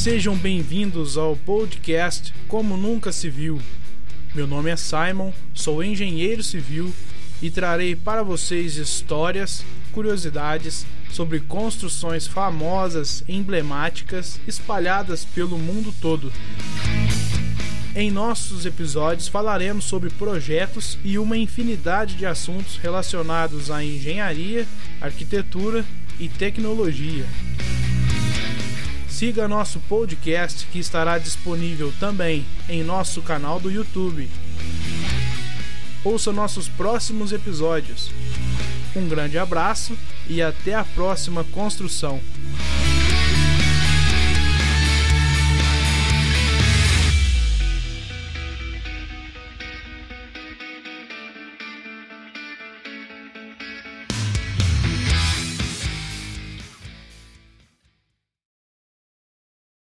Sejam bem-vindos ao podcast Como Nunca Se Viu. Meu nome é Simon, sou engenheiro civil e trarei para vocês histórias, curiosidades sobre construções famosas, emblemáticas, espalhadas pelo mundo todo. Em nossos episódios falaremos sobre projetos e uma infinidade de assuntos relacionados à engenharia, arquitetura e tecnologia. Siga nosso podcast que estará disponível também em nosso canal do YouTube. Ouça nossos próximos episódios. Um grande abraço e até a próxima construção.